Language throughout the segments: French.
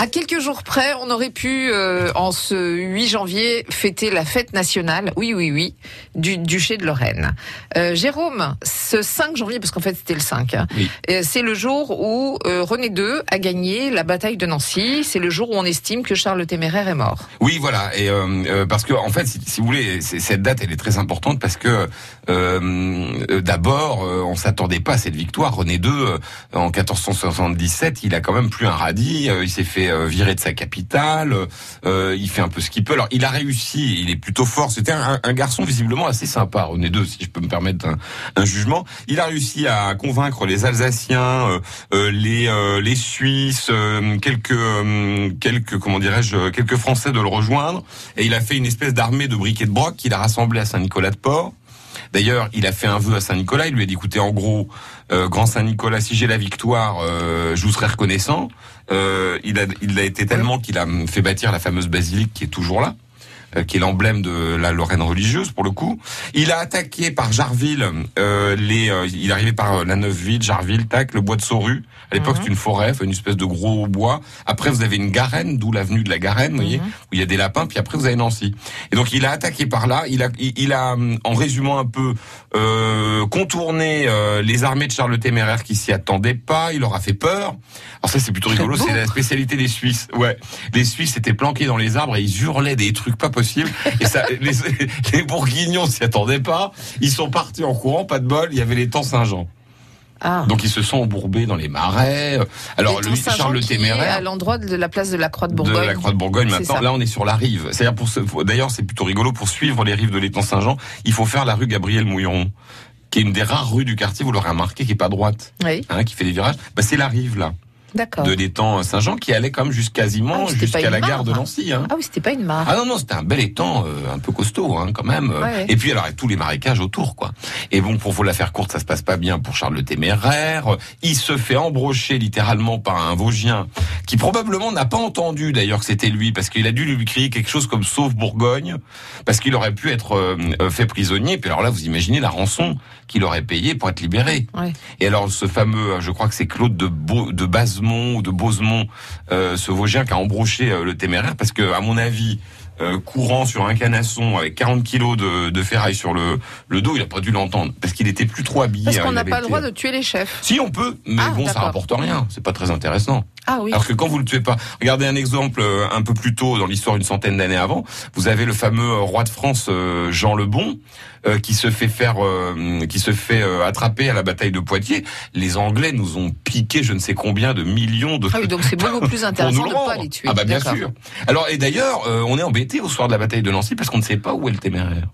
À quelques jours près, on aurait pu, euh, en ce 8 janvier, fêter la fête nationale, oui, oui, oui, du duché de Lorraine. Euh, Jérôme, ce 5 janvier, parce qu'en fait c'était le 5, hein, Oui. euh, c'est le jour où euh, René II a gagné la bataille de Nancy. C'est le jour où on estime que Charles le Téméraire est mort. Oui, voilà, et parce que en fait, si, si vous voulez, cette date, elle est très importante parce que d'abord, on s'attendait pas à cette victoire. René II, en 1477, il a quand même plus un radis. il s'est fait euh, virer de sa capitale. euh, il fait un peu ce qu'il peut. Alors, il a réussi. Il est plutôt fort. C'était un, garçon visiblement assez sympa, René II, si je peux me permettre un, jugement. Il a réussi à convaincre les Alsaciens, euh, les les Suisses, quelques quelques comment dirais-je, quelques Français de le rejoindre. Et il a fait une espèce d'armée de briquets de broc qu'il a rassemblé à Saint-Nicolas-de-Port. D'ailleurs, il a fait un vœu à Saint-Nicolas. Il lui a dit, écoutez, en gros, euh, grand Saint-Nicolas, si j'ai la victoire, euh, je vous serai reconnaissant. Euh, il a, il a été tellement qu'il a fait bâtir la fameuse basilique qui est toujours là qui est l'emblème de la Lorraine religieuse pour le coup. Il a attaqué par Jarville euh, les euh, il est arrivé par euh, la Neuveville, Jarville, tac, le bois de Sauru. À l'époque, Mhm. c'est une forêt, une espèce de gros bois. Après, vous avez une garenne, d'où l'avenue de la Garenne, vous voyez, Mhm. où il y a des lapins, puis après vous avez Nancy. Et donc il a attaqué par là, il a il, il a en résumant un peu euh, contourné euh, les armées de Charles le Téméraire qui s'y attendaient pas, il leur a fait peur. Alors ça c'est plutôt rigolo, c'est la spécialité des Suisses. Ouais, les Suisses étaient planqués dans les arbres et ils hurlaient des trucs pas possibles. Et ça, les, les Bourguignons s'y attendaient pas. Ils sont partis en courant, pas de bol. Il y avait les temps Saint-Jean. Ah. Donc ils se sont embourbés dans les marais. Alors Saint-Jean Charles le Téméraire à l'endroit de la place de la Croix de de Bourgogne. la Croix de Bourgogne maintenant. ça. Là, on est sur la rive. C'est-à-dire pour ce, d'ailleurs, c'est plutôt rigolo pour suivre les rives de l'étang Saint-Jean. Il faut faire la rue Gabriel Mouilleron, qui est une des rares rues du quartier. Vous l'aurez remarqué, qui est pas droite, Oui, hein, qui fait des virages. Bah, c'est la rive là. De l'étang Saint-Jean qui allait comme jusqu'à quasiment Ah, jusqu'à la gare de Nancy. Hein. Ah oui, c'était pas une mare. Ah non non c'était un bel étang euh, un peu costaud hein, quand même. Ouais. et puis alors avec tous les marécages autour quoi et bon pour vous la faire courte ça se passe pas bien pour Charles le Téméraire il se fait embrocher littéralement par un Vosgien qui probablement n'a pas entendu d'ailleurs que c'était lui parce qu'il a dû lui crier quelque chose comme sauve Bourgogne parce qu'il aurait pu être euh, euh, fait prisonnier puis alors là vous imaginez la rançon qu'il aurait payé pour être libéré Ouais. et alors ce fameux, euh, je crois que c'est Claude de, Beau, de Basemont ou de Bosemont, euh, ce Vosgien qui a embroché euh, le téméraire, parce que à mon avis, euh, courant sur un canasson avec 40 kilos de, de ferraille sur le, le dos, il a pas dû l'entendre, parce qu'il était plus trop habillé. Parce hein, qu'on n'a pas le droit de tuer les chefs. Si on peut, mais Ah, bon, ça rapporte rien. C'est pas très intéressant. Ah oui. Alors que quand vous le tuez pas, regardez un exemple euh, un peu plus tôt dans l'histoire, une centaine d'années avant, vous avez le fameux euh, roi de France euh, Jean le Bon qui se fait faire, qui se fait attraper à la bataille de Poitiers. Les Anglais nous ont piqué je ne sais combien de millions de Ah oui, donc c'est beaucoup plus intéressant de ne pas les tuer. Ah bah bien sûr. Alors et d'ailleurs, on est embêté au soir de la bataille de Nancy parce qu'on ne sait pas où est le téméraire.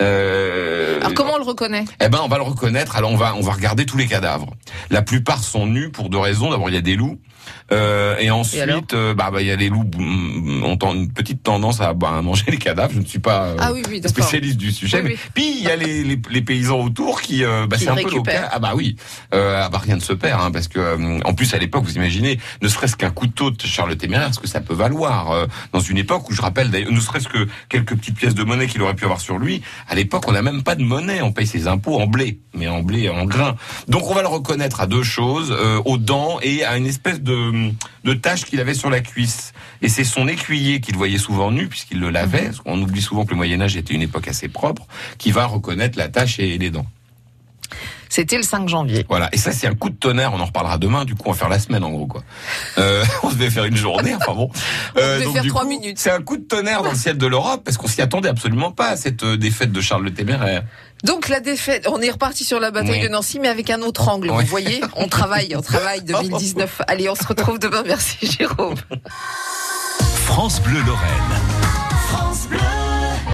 Euh, Alors comment on le reconnaît? eh ben, on va le reconnaître. Alors, on va, on va regarder tous les cadavres. La plupart sont nus pour deux raisons. D'abord, il y a des loups. Euh, et ensuite, euh, bah, bah, il y a les loups mm, ont ten- une petite tendance à, bah, manger les cadavres. Je ne suis pas euh, Ah oui, oui, d'accord. spécialiste du sujet. Oui, mais-. Puis il y a les, les, les paysans autour qui, euh, bah, c'est un peu récupèrent. local. Ah bah oui. Euh, ah bah rien ne se perd, hein, parce que euh, en plus à l'époque, vous imaginez, ne serait-ce qu'un couteau de Charles le Téméraire, ce que ça peut valoir euh, dans une époque où je rappelle, d'ailleurs, ne serait-ce que quelques petites pièces de monnaie qu'il aurait pu avoir sur lui. À l'époque, on n'a même pas de monnaie, on paye ses impôts en blé, mais en blé en grain. Donc on va le reconnaître à deux choses, euh, aux dents et à une espèce de, de tache qu'il avait sur la cuisse. Et c'est son écuyer qu'il voyait souvent nu, puisqu'il le lavait. parce qu'on oublie souvent que le Moyen Âge était une époque assez propre, qui va reconnaître la tache et les dents. C'était le 5 janvier. Voilà. Et ça, c'est un coup de tonnerre. On en reparlera demain. Du coup, on va faire la semaine, en gros, quoi. Euh, on devait faire une journée. Enfin bon. Euh, devait donc, faire trois minutes. C'est un coup de tonnerre dans le ciel de l'Europe parce qu'on s'y attendait absolument pas à cette euh, défaite de Charles le Téméraire. Donc la défaite, on est reparti sur la bataille Oui. de Nancy, mais avec un autre angle. Oui. Vous voyez, on travaille, on travaille 2019. Allez, on se retrouve demain. Merci Jérôme. France Bleu Lorraine. France Bleu.